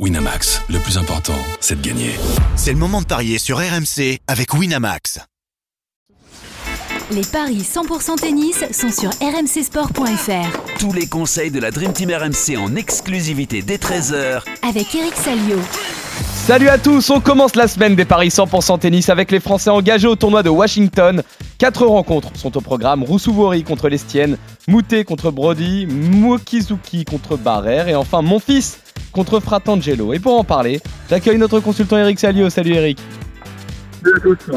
Winamax, le plus important, c'est de gagner. C'est le moment de parier sur RMC avec Winamax. Les paris 100% tennis sont sur rmcsport.fr. Tous les conseils de la Dream Team RMC en exclusivité dès 13h Avec Eric Salio. Salut à tous, on commence la semaine des paris 100% tennis avec les Français engagés au tournoi de Washington. Quatre rencontres sont au programme Roussouvori contre l'Estienne, Moutet contre Brody, Mokizuki contre Barrère et enfin mon fils contre Fratangelo. Et pour en parler, j'accueille notre consultant Eric Salio. Salut Eric. Salut à tous.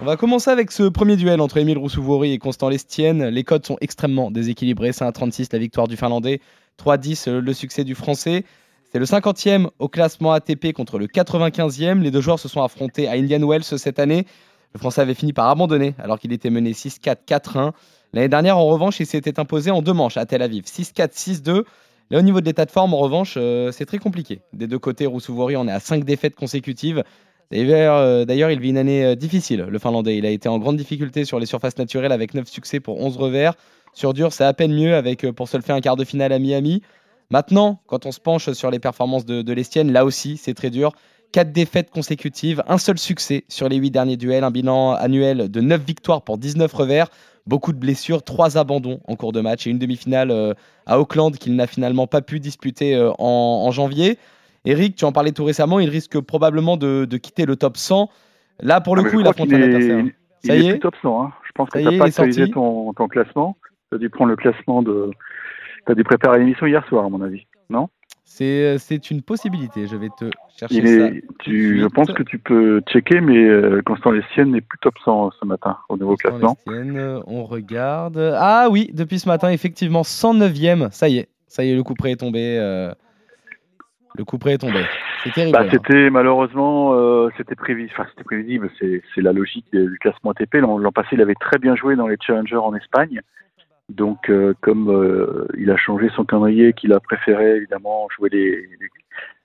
On va commencer avec ce premier duel entre Émile Roussouvori et Constant Lestienne. Les codes sont extrêmement déséquilibrés. C'est un 36 la victoire du Finlandais, 3-10 le succès du Français. C'est le 50e au classement ATP contre le 95e. Les deux joueurs se sont affrontés à Indian Wells cette année. Le Français avait fini par abandonner alors qu'il était mené 6-4, 4-1. L'année dernière, en revanche, il s'était imposé en deux manches à Tel Aviv, 6-4, 6-2. Là, au niveau de l'état de forme, en revanche, euh, c'est très compliqué. Des deux côtés, Roussouvori en est à 5 défaites consécutives. Euh, d'ailleurs, il vit une année euh, difficile, le Finlandais. Il a été en grande difficulté sur les surfaces naturelles avec 9 succès pour 11 revers. Sur dur, c'est à peine mieux avec pour se le faire un quart de finale à Miami. Maintenant, quand on se penche sur les performances de, de l'Estienne, là aussi, c'est très dur. 4 défaites consécutives, un seul succès sur les 8 derniers duels, un bilan annuel de 9 victoires pour 19 revers beaucoup de blessures, trois abandons en cours de match et une demi-finale euh, à Auckland qu'il n'a finalement pas pu disputer euh, en, janvier. Eric, tu en parlais tout récemment, il risque probablement de, quitter le top 100. Là, pour le ah, coup, il affronte un adversaire. Ça il y est, top 100. Hein. Je pense que tu n'as pas actualisé ton, ton, classement. Tu as dû prendre le classement de. Tu as dû préparer l'émission hier soir, à mon avis. Non? Euh, c'est une possibilité. Je vais te chercher ça. Tu, je pense que tu peux checker, mais euh, Constant Lestienne n'est plus top 100 ce matin au nouveau classement. on regarde. Ah oui, depuis ce matin, effectivement, 109e. Ça y est, ça y est, le coup près est tombé. Euh, le coup près est tombé. C'est terrible. Bah, c'était malheureusement, c'était prévisible. Enfin, c'était prévisible. C'est la logique du classement ATP. L'an passé, il avait très bien joué dans les challengers en Espagne. Donc, euh, comme euh, il a changé son calendrier, qu'il a préféré évidemment jouer les,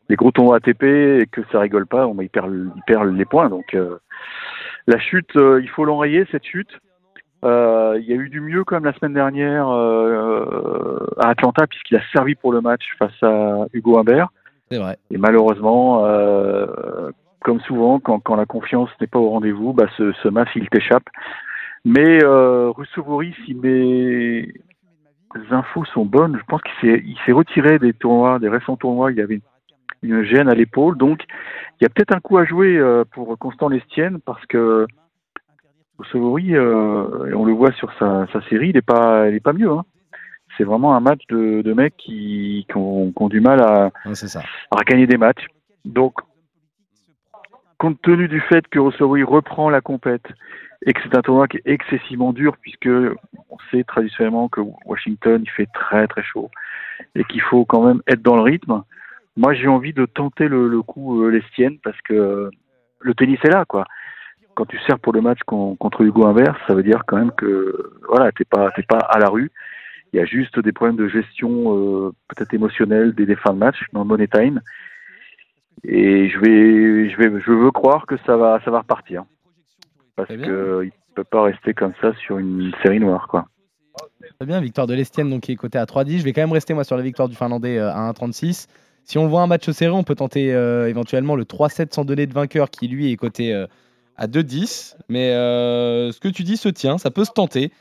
les, gros tournois ATP et que ça rigole pas, il, perd, il perd les points. Donc, euh, la chute, il faut l'enrayer cette chute. il y a eu du mieux quand même la semaine dernière à Atlanta puisqu'il a servi pour le match face à Hugo Humbert. C'est vrai. Et malheureusement, comme souvent, quand, quand la confiance n'est pas au rendez-vous, bah, ce, ce match il t'échappe. Mais euh, si mes infos sont bonnes, je pense qu'il s'est retiré des tournois, des récents tournois. Il y avait une gêne à l'épaule, donc il y a peut-être un coup à jouer euh, pour Constant Lestienne parce que Russovori, euh, on le voit sur sa, série, il n'est pas, pas mieux. Hein. C'est vraiment un match de, de mecs qui, ont, du mal à, à gagner des matchs. Donc, compte tenu du fait que Russovori reprend la compète, et que c'est un tournoi qui est excessivement dur puisque on sait traditionnellement que Washington il fait très très chaud et qu'il faut quand même être dans le rythme. Moi j'ai envie de tenter le, coup euh, l'Estienne parce que le tennis est là quoi. Quand tu sers pour le match contre Hugo Inverse, ça veut dire quand même que voilà t'es pas t'es pas à la rue. Il y a juste des problèmes de gestion euh, peut-être émotionnelle des, des fins de match dans le money time. Et je vais je vais je veux croire que ça va ça va repartir parce qu'il ne peut pas rester comme ça sur une série noire. Quoi. Très bien, victoire de l'Estienne donc, qui est cotée à 3-10. Je vais quand même rester moi sur la victoire du Finlandais euh, à 1-36. Si on voit un match serré, on peut tenter euh, éventuellement le 3-7 sans donner de vainqueur qui lui est coté euh, à 2-10. Mais ce que tu dis se tient, ça peut se tenter.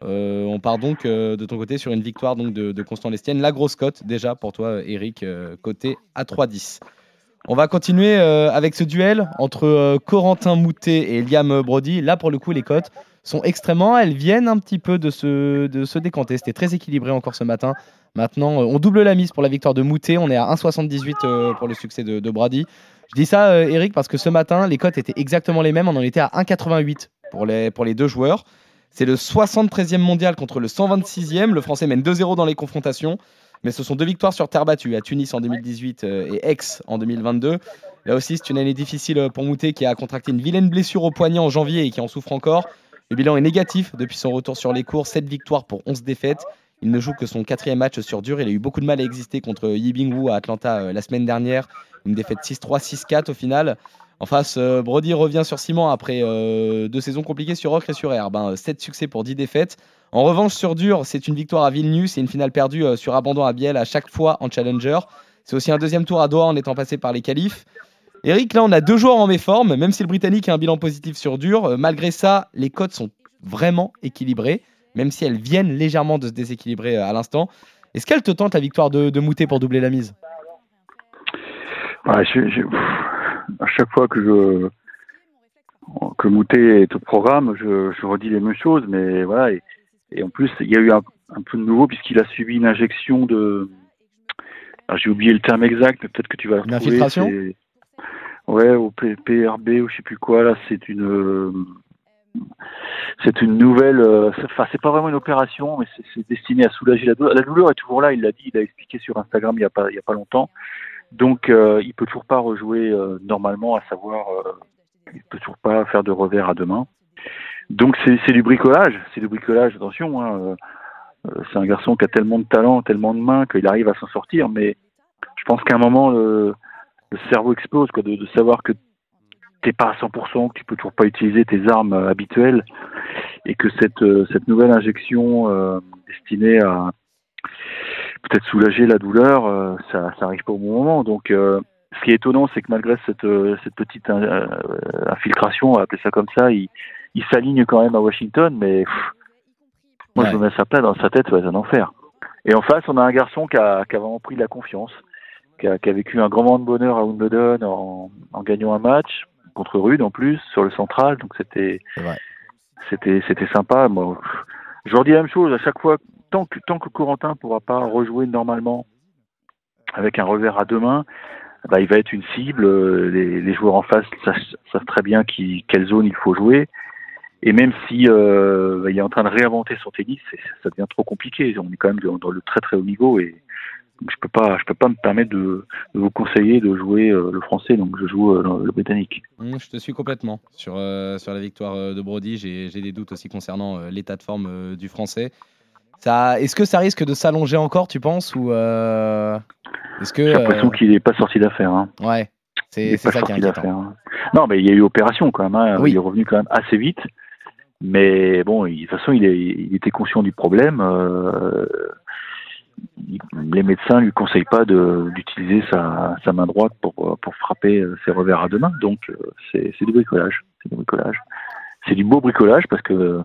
on part donc de ton côté sur une victoire donc, de, de Constant Lestienne. La grosse cote déjà pour toi, Eric, côté à 3-10. On va continuer euh, avec ce duel entre euh, Corentin Moutet et Liam Brody. Là, pour le coup, les cotes sont extrêmement. Elles viennent un petit peu de se, de décanter. C'était très équilibré encore ce matin. Maintenant, euh, on double la mise pour la victoire de Moutet. On est à 1,78 pour le succès de, Brody. Je dis ça, Eric, parce que ce matin, les cotes étaient exactement les mêmes. On en était à 1,88 pour les, pour les deux joueurs. C'est le 73e mondial contre le 126e. Le Français mène 2-0 dans les confrontations. Mais ce sont deux victoires sur terre battue, à Tunis en 2018 euh, et Aix en 2022. Là aussi, c'est une année difficile euh, pour Moutet qui a contracté une vilaine blessure au poignet en janvier et qui en souffre encore. Le bilan est négatif depuis son retour sur les cours, 7 victoires pour 11 défaites. Il ne joue que son quatrième match sur dur. Il a eu beaucoup de mal à exister contre Yibing Wu à Atlanta euh, la semaine dernière. Une défaite 6-3, 6-4 au final. En face, Brody revient sur ciment après deux saisons compliquées sur ocre et sur herbe. 7 hein. succès pour 10 défaites. En revanche, sur dur, c'est une victoire à Vilnius et une finale perdue euh, sur abandon à Biel à chaque fois en challenger. C'est aussi un deuxième tour à Doha en étant passé par les qualifs. Eric, là, on a deux joueurs en méforme, même si le Britannique a un bilan positif sur dur. euh, malgré ça, les cotes sont vraiment équilibrées, même si elles viennent légèrement de se déséquilibrer euh, à l'instant. Est-ce qu'elle te tente la victoire de, Moutet pour doubler la mise? À chaque fois que Moutet est au programme, je, redis les mêmes choses, mais voilà. Et en plus, il y a eu un, un peu de nouveau puisqu'il a subi une injection de. alors, J'ai oublié le terme exact, mais peut-être que tu vas le Une retrouver. infiltration Ouais, au PRB ou je sais plus quoi. Là, c'est une. euh, C'est une nouvelle. euh, Enfin, c'est pas vraiment une opération, mais c'est- destiné à soulager la douleur. La douleur est toujours là. Il l'a dit, il l'a expliqué sur Instagram il y a pas il y a pas longtemps. Donc, euh, il peut toujours pas rejouer euh, normalement, à savoir, il peut toujours pas faire de revers à deux mains. Donc, c'est du bricolage, c'est du bricolage. Attention, hein, euh, euh, c'est un garçon qui a tellement de talent, tellement de mains qu'il arrive à s'en sortir. Mais je pense qu'à un moment, le, le cerveau explose, quoi, de, savoir que t'es pas à 100%, que tu peux toujours pas utiliser tes armes euh, habituelles, et que cette cette nouvelle injection destinée à peut-être soulager la douleur, ça, ça arrive pas au bon moment. Donc, ce qui est étonnant, c'est que malgré cette, cette petite infiltration, on va appeler ça comme ça, il, il s'aligne quand même à Washington, mais pff, moi, je Ouais. me mets sa place dans sa tête, ouais, c'est un enfer. Et en face, on a un garçon qui a, qui a vraiment pris de la confiance, qui a, qui a vécu un grand moment de bonheur à Wimbledon en, en gagnant un match contre Rude en plus sur le central, donc c'était c'était c'était sympa. Moi, pff, je leur dis la même chose à chaque fois. Tant que tant que Corentin pourra pas rejouer normalement avec un revers à deux mains, bah, il va être une cible. euh, Les, les joueurs en face savent, savent très bien qui, quelle zone il faut jouer. Et même si euh, bah, il est en train de réinventer son tennis, ça devient trop compliqué. On est quand même dans, le très très haut niveau et donc je peux pas, je peux pas me permettre de, de vous conseiller de jouer euh, le français. Donc je joue euh, le, britannique. Mmh, je te suis complètement sur, sur la victoire de Brody. J'ai des doutes aussi concernant l'état de forme du français. Ça, Est-ce que ça risque de s'allonger encore, tu penses ou Est-ce que J'ai l'impression qu'il n'est pas sorti d'affaire. Hein. ouais, Il c'est ça qui est inquiétant. hein. Non, mais il y a eu opération quand même. hein. Oui. Il est revenu quand même assez vite. Mais bon, de toute façon, il, est, il était conscient du problème. euh, les médecins lui conseillent pas d'utiliser sa, sa main droite pour, pour frapper euh, ses revers à deux mains. Donc, euh, c'est du bricolage. C'est du bricolage. C'est du beau bricolage parce que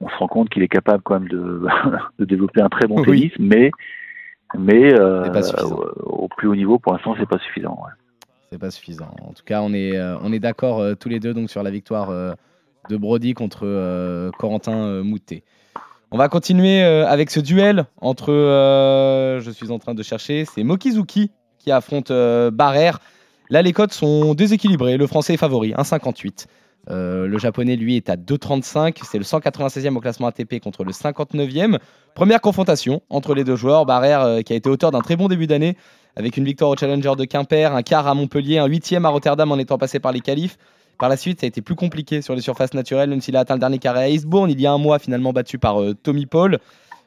on se rend compte qu'il est capable quand même de, de développer un très bon Oui. tennis, mais mais euh, au, au plus haut niveau, pour l'instant, c'est pas suffisant. ouais. C'est pas suffisant. En tout cas, on est, on est d'accord euh, tous les deux donc sur la victoire de Brody contre euh, Corentin euh, Moutet. On va continuer euh, avec ce duel entre, je suis en train de chercher, c'est Mokizuki qui affronte Barrère. Là, les cotes sont déséquilibrées. Le français est favori, 1,58. Euh, le japonais, lui, est à 2,35. C'est le 196e au classement ATP contre le 59e. Première confrontation entre les deux joueurs. Barrère, euh, qui a été auteur d'un très bon début d'année, avec une victoire au Challenger de Quimper, un quart à Montpellier, un huitième à Rotterdam en étant passé par les qualifs. Par la suite, ça a été plus compliqué sur les surfaces naturelles, même s'il a atteint le dernier carré à Eastbourne il y a un mois, finalement battu par euh, Tommy Paul.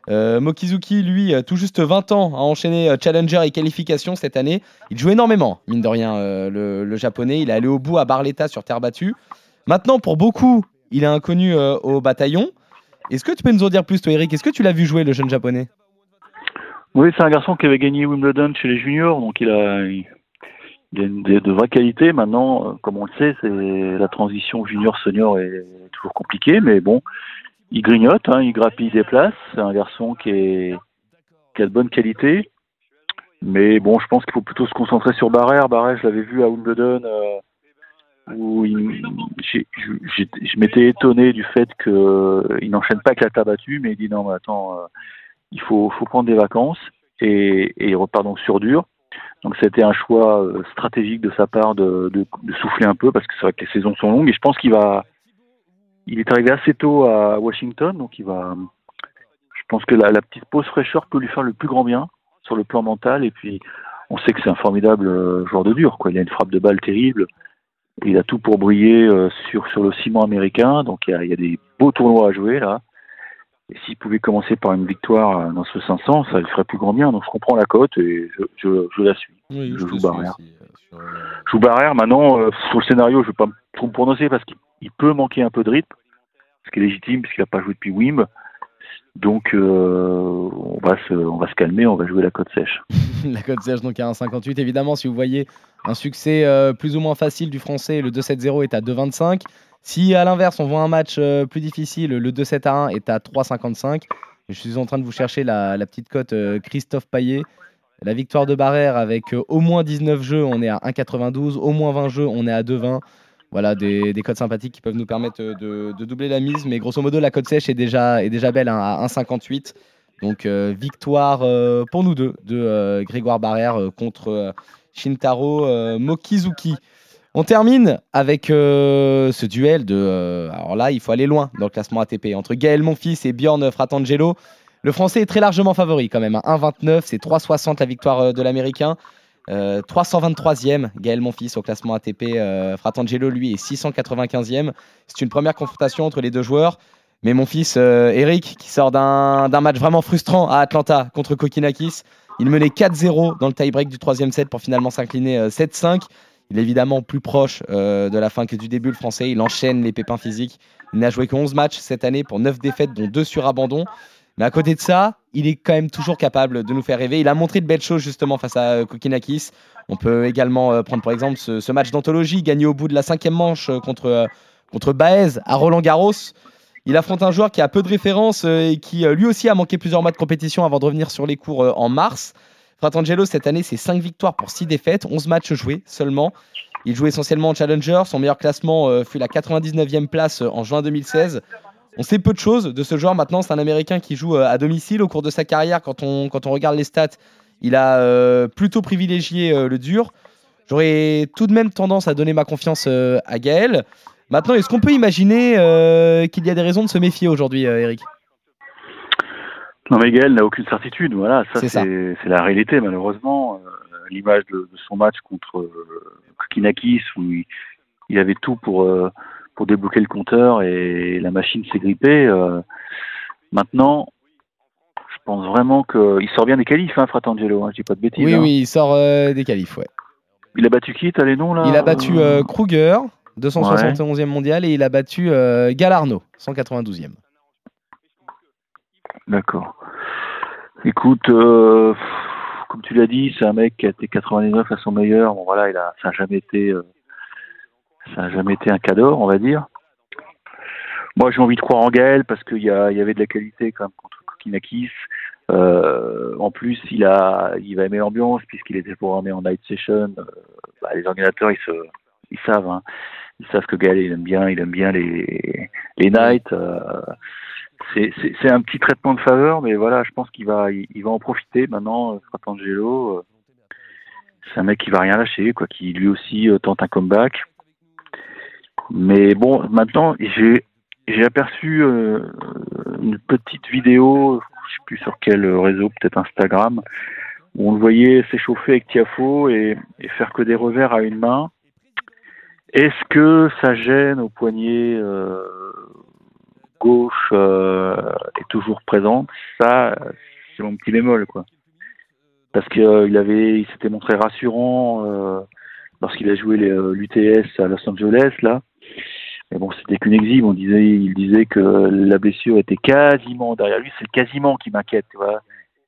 Euh, Mokizuki, lui, euh, tout juste 20 ans, a enchaîné Challenger et qualification cette année. Il joue énormément, mine de rien, le, japonais. Il est allé au bout à Barletta sur terre battue. Maintenant, pour beaucoup, il est inconnu au bataillon. Est-ce que tu peux nous en dire plus, toi, Eric? Est-ce que tu l'as vu jouer, le jeune japonais? Oui, c'est un garçon qui avait gagné Wimbledon chez les juniors, donc il a, a une, de, vraies qualités. Maintenant, euh, comme on le sait, c'est la transition junior-senior est toujours compliquée, mais bon, il grignote, hein, il grappille des places. C'est un garçon qui, est, qui a de bonnes qualités. Mais bon, je pense qu'il faut plutôt se concentrer sur Barrère. Barrère, je l'avais vu à Wimbledon, euh, où je, m'étais étonné du fait qu'il n'enchaîne pas que la table battue, mais il dit non, mais attends, euh, il faut, prendre des vacances et il repart donc sur dur. Donc c'était un choix euh, stratégique de sa part de, souffler un peu parce que c'est vrai que les saisons sont longues et je pense qu'il va, il est arrivé assez tôt à Washington, donc il va, je pense que la, petite pause fraîcheur peut lui faire le plus grand bien sur le plan mental et puis on sait que c'est un formidable euh, joueur de dur, quoi. Il a une frappe de balle terrible. Il a tout pour briller euh, sur, sur le ciment américain, donc il y a des beaux tournois à jouer là. Et s'il pouvait commencer par une victoire euh, dans ce 500, ça lui ferait plus grand bien. Donc je comprends la cote et je, je, je la suis. Oui, Je joue Barrère. aussi, euh, sur, euh, Je joue Barrère. Maintenant, euh, sur le scénario, je ne vais pas me- trop me prononcer parce qu'il il peut manquer un peu de rythme, ce qui est légitime puisqu'il n'a pas joué depuis Wim. Donc euh, on, va se, calmer, on va jouer la côte sèche. la côte sèche donc à 1,58. Évidemment, si vous voyez un succès euh, plus ou moins facile du français, le 2-7-0 est à 2,25. Si à l'inverse, on voit un match euh, plus difficile, le 2-7 1 est à 3,55. Je suis en train de vous chercher la, la petite cote Christophe Paillet. La victoire de Barrère avec au moins 19 jeux, on est à 1,92. Au moins 20 jeux, on est à 2,20 voilà, des, des, codes sympathiques qui peuvent nous permettre de, de, doubler la mise. Mais grosso modo, la cote sèche est déjà, belle hein, à 1,58. Donc euh, victoire euh, pour nous deux de euh, Grégoire Barrère contre Shintaro Mokizuki. On termine avec ce duel de. alors là, il faut aller loin dans le classement ATP entre Gaël Monfils et Bjorn Fratangelo. Le français est très largement favori quand même. 1,29, hein. c'est 3,60 la victoire de l'américain. 323e, euh, Gaël Monfils au classement ATP. Euh, Fratangelo, lui, est 695e. C'est une première confrontation entre les deux joueurs. Mais mon fils euh, Eric, qui sort d'un match vraiment frustrant à Atlanta contre Kokinakis, il menait 4-0 dans le tie-break du troisième set pour finalement s'incliner 7-5. Il est évidemment plus proche de la fin que du début, le français. Il enchaîne les pépins physiques. Il n'a joué que 11 matchs cette année pour 9 défaites, dont 2 sur abandon. Mais à côté de ça, il est quand même toujours capable de nous faire rêver. Il a montré de belles choses justement face à euh, Kokinakis. On peut également euh, prendre par exemple ce, match d'anthologie gagné au bout de la cinquième manche euh, contre, contre Baez à Roland Garros. Il affronte un joueur qui a peu de références et qui lui aussi a manqué plusieurs mois de compétition avant de revenir sur les cours en mars. Fratangelo, cette année, c'est 5 victoires pour 6 défaites, 11 matchs joués seulement. Il joue essentiellement en Challenger. Son meilleur classement fut la 99e place en juin 2016. On sait peu de choses de ce joueur maintenant. C'est un Américain qui joue euh, à domicile. Au cours de sa carrière, quand on, quand on regarde les stats, il a euh, plutôt privilégié euh, le dur. J'aurais tout de même tendance à donner ma confiance à Gaël. Maintenant, est-ce qu'on peut imaginer qu'il y a des raisons de se méfier aujourd'hui, Eric? Non, mais Gaël n'a aucune certitude. Voilà, ça c'est la réalité, malheureusement. L'image de, son match contre Kinakis, où il, avait tout pour pour débloquer le compteur et la machine s'est grippée. Euh, maintenant, je pense vraiment qu'il sort bien des qualifs, hein, Fratangelo, hein, je dis pas de bêtises. Oui, hein. oui, il sort euh, des qualifs, ouais. Il a battu qui, t'as les noms là? Il a battu euh, Kruger, 271e mondial, et il a battu Galarno, 192e. D'accord. Écoute, comme tu l'as dit, c'est un mec qui a été 99 à son meilleur. Bon voilà, il a, ça n'a jamais été ça n'a jamais été un cadeau, on va dire. Moi, j'ai envie de croire en Gaël parce qu'il y, avait de la qualité quand même contre Kokinakis. Euh, en plus, il a, il va aimer l'ambiance puisqu'il était programmé en night session. Euh, bah, les organisateurs, ils, se, ils savent, hein. ils savent que Gaël, il aime bien, il aime bien les, les nights. Euh, c'est un petit traitement de faveur, mais voilà, je pense qu'il va, il, va en profiter maintenant. Fratangelo, euh, c'est un mec qui va rien lâcher, quoi, qui lui aussi tente un comeback. Mais bon, maintenant, j'ai j'ai aperçu euh, une petite vidéo, je sais plus sur quel réseau, peut-être Instagram, où on le voyait s'échauffer avec Tiafo et, et, faire que des revers à une main. Est-ce que ça gêne au poignet euh, gauche euh, est toujours présente? Ça, c'est mon petit bémol, quoi. Parce qu'il avait, il s'était montré rassurant lorsqu'il a joué l'UTS à Los Angeles, là. Mais bon, c'était qu'une exhibe. On disait, il disait que la blessure était quasiment derrière lui. C'est quasiment qui m'inquiète, tu vois.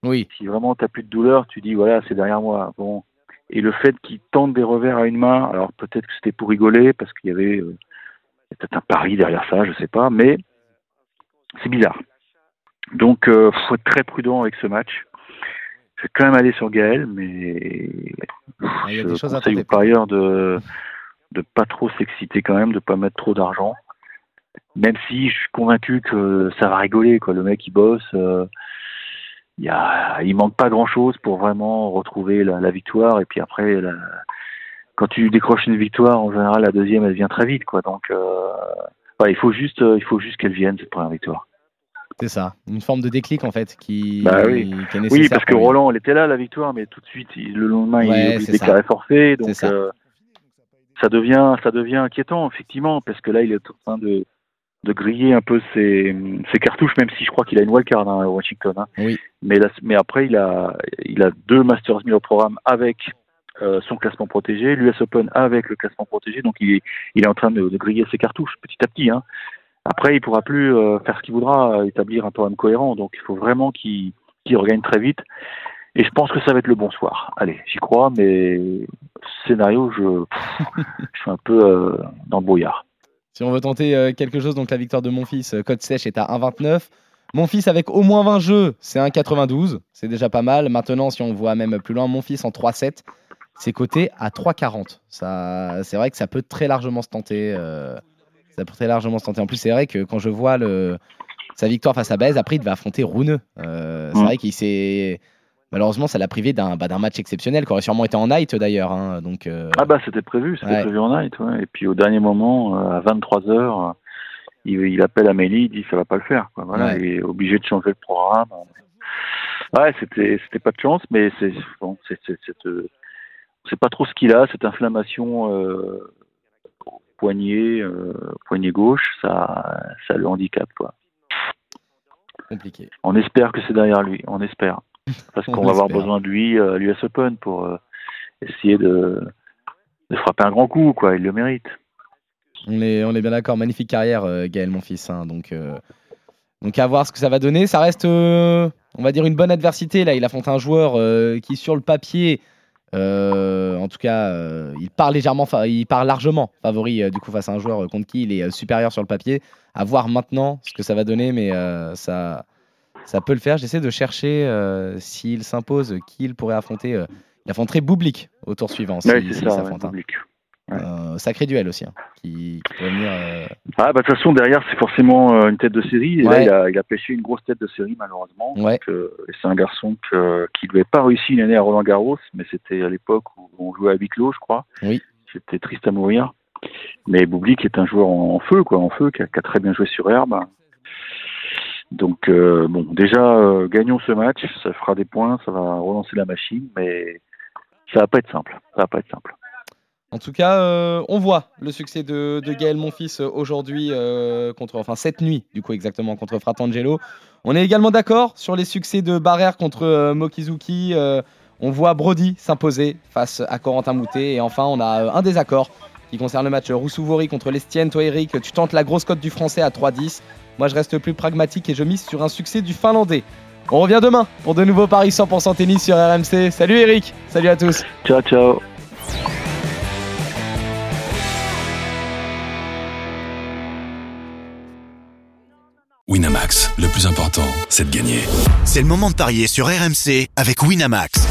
Oui. Si vraiment t'as plus de douleur, tu dis voilà, c'est derrière moi. Bon. Et le fait qu'il tente des revers à une main, alors peut-être que c'était pour rigoler parce qu'il y avait euh, peut-être un pari derrière ça, je sais pas, mais c'est bizarre. Donc, euh, faut être très prudent avec ce match. Je vais quand même aller sur Gaël, mais ah, il y a des je choses à conseille par ailleurs de de pas trop s'exciter quand même, de pas mettre trop d'argent. Même si je suis convaincu que ça va rigoler, quoi. Le mec il bosse, euh, il, y a, il manque pas grand chose pour vraiment retrouver la, victoire. Et puis après, quand tu décroches une victoire, en général la deuxième elle vient très vite, quoi. Donc euh, il faut juste, il faut juste qu'elle vienne cette première victoire. C'est ça, une forme de déclic en fait qui, bah oui. qui est nécessaire. Oui, parce que Roland, elle était là la victoire, mais tout de suite, le lendemain, il déclarait forfait. Donc, euh, ça devient, ça devient inquiétant, effectivement, parce que là, il est en train de, de griller un peu ses, ses cartouches, même si je crois qu'il a une wildcard hein, à Washington. Hein. Oui. Mais, mais après, il a, il a deux Masters 1000 au programme avec euh, son classement protégé, l'US Open avec le classement protégé, donc il est, il est en train de, de, griller ses cartouches petit à petit. Hein. Après, il pourra plus euh, faire ce qu'il voudra, établir un programme cohérent. Donc, il faut vraiment qu'il qu'il regagne très vite. Et je pense que ça va être le bon soir. Allez, j'y crois, mais scénario, je, je suis un peu euh, dans le brouillard. Si on veut tenter euh, quelque chose, donc la victoire de mon fils, euh, code sèche est à 1,29. Mon fils avec au moins 20 jeux, c'est 1,92. C'est déjà pas mal. Maintenant, si on voit même plus loin, mon fils en 3,7, c'est coté à 3,40. Ça, c'est vrai que ça peut très largement se tenter. euh, ça peut très largement se tenter. En plus, c'est vrai que quand je vois le, sa victoire face à Baez, après, il devait affronter Rouneux. Euh, c'est Mm. vrai qu'il s'est. Malheureusement, ça l'a privé d'un bah, match exceptionnel, qui aurait sûrement été en night d'ailleurs. hein. Donc, euh, Ah bah c'était prévu, c'était Ouais. prévu en night. Ouais. Et puis au dernier moment, euh, à 23 heures, il, il appelle Amélie, il dit ça va pas le faire. Quoi. Voilà, Ouais. il est obligé de changer le programme. Ouais, c'était c'était pas de chance, mais c'est bon, c'est c'est euh, pas trop ce qu'il a, cette inflammation euh, poignet, poignet gauche, ça ça le handicape quoi. compliqué. On espère que c'est derrière lui, on espère. Parce On qu'on va avoir besoin de lui euh, à l'US Open pour euh, essayer de, de frapper un grand coup, quoi. Il le mérite. On est, on est bien d'accord. Magnifique carrière, euh, Gaël, mon fils. hein. donc, euh, donc, à voir ce que ça va donner. Ça reste, euh, on va dire, une bonne adversité. Là, il affronte un joueur euh, qui, sur le papier, en tout cas, il part légèrement, il part largement favori du coup face à un joueur contre qui il est supérieur sur le papier. À voir maintenant ce que ça va donner, mais ça, ça peut le faire. J'essaie de chercher euh, s'il s'impose, qui il pourrait affronter. euh. il affronterait Boublik au tour suivant. Ouais, si- ça, ouais, s'affronte, hein. Euh, sacré duel aussi, hein, qui, qui pourrait venir. euh, Ah, bah, de toute façon, derrière, c'est forcément euh, une tête de série. Et Ouais. là, il a, il a pêché une grosse tête de série, malheureusement. Ouais. Donc, et c'est un garçon que, qui n'avait pas réussi une année à Roland Garros, mais c'était à l'époque où on jouait à huis clos, je crois. Oui. C'était triste à mourir. Mais Boublik est un joueur en, en feu, quoi, en feu, qui a, qui a très bien joué sur herbe. Donc, euh, bon, déjà, euh, gagnons ce match. Ça fera des points, ça va relancer la machine, mais ça va pas être simple. Ça va pas être simple. En tout cas, euh, on voit le succès de, de Gaël Monfils aujourd'hui contre, enfin cette nuit du coup exactement contre Fratangelo. On est également d'accord sur les succès de Barrère contre Mokizuki. On voit Brody s'imposer face à Corentin Moutet et enfin on a un désaccord qui concerne le match Roussouvori contre Lestienne. Toi Eric, tu tentes la grosse cote du français à 3-10. Moi je reste plus pragmatique et je mise sur un succès du finlandais. On revient demain pour de nouveaux paris 100% tennis sur RMC. Salut Eric, salut à tous. Ciao, ciao. Winamax, le plus important, c'est de gagner. C'est le moment de parier sur RMC avec Winamax.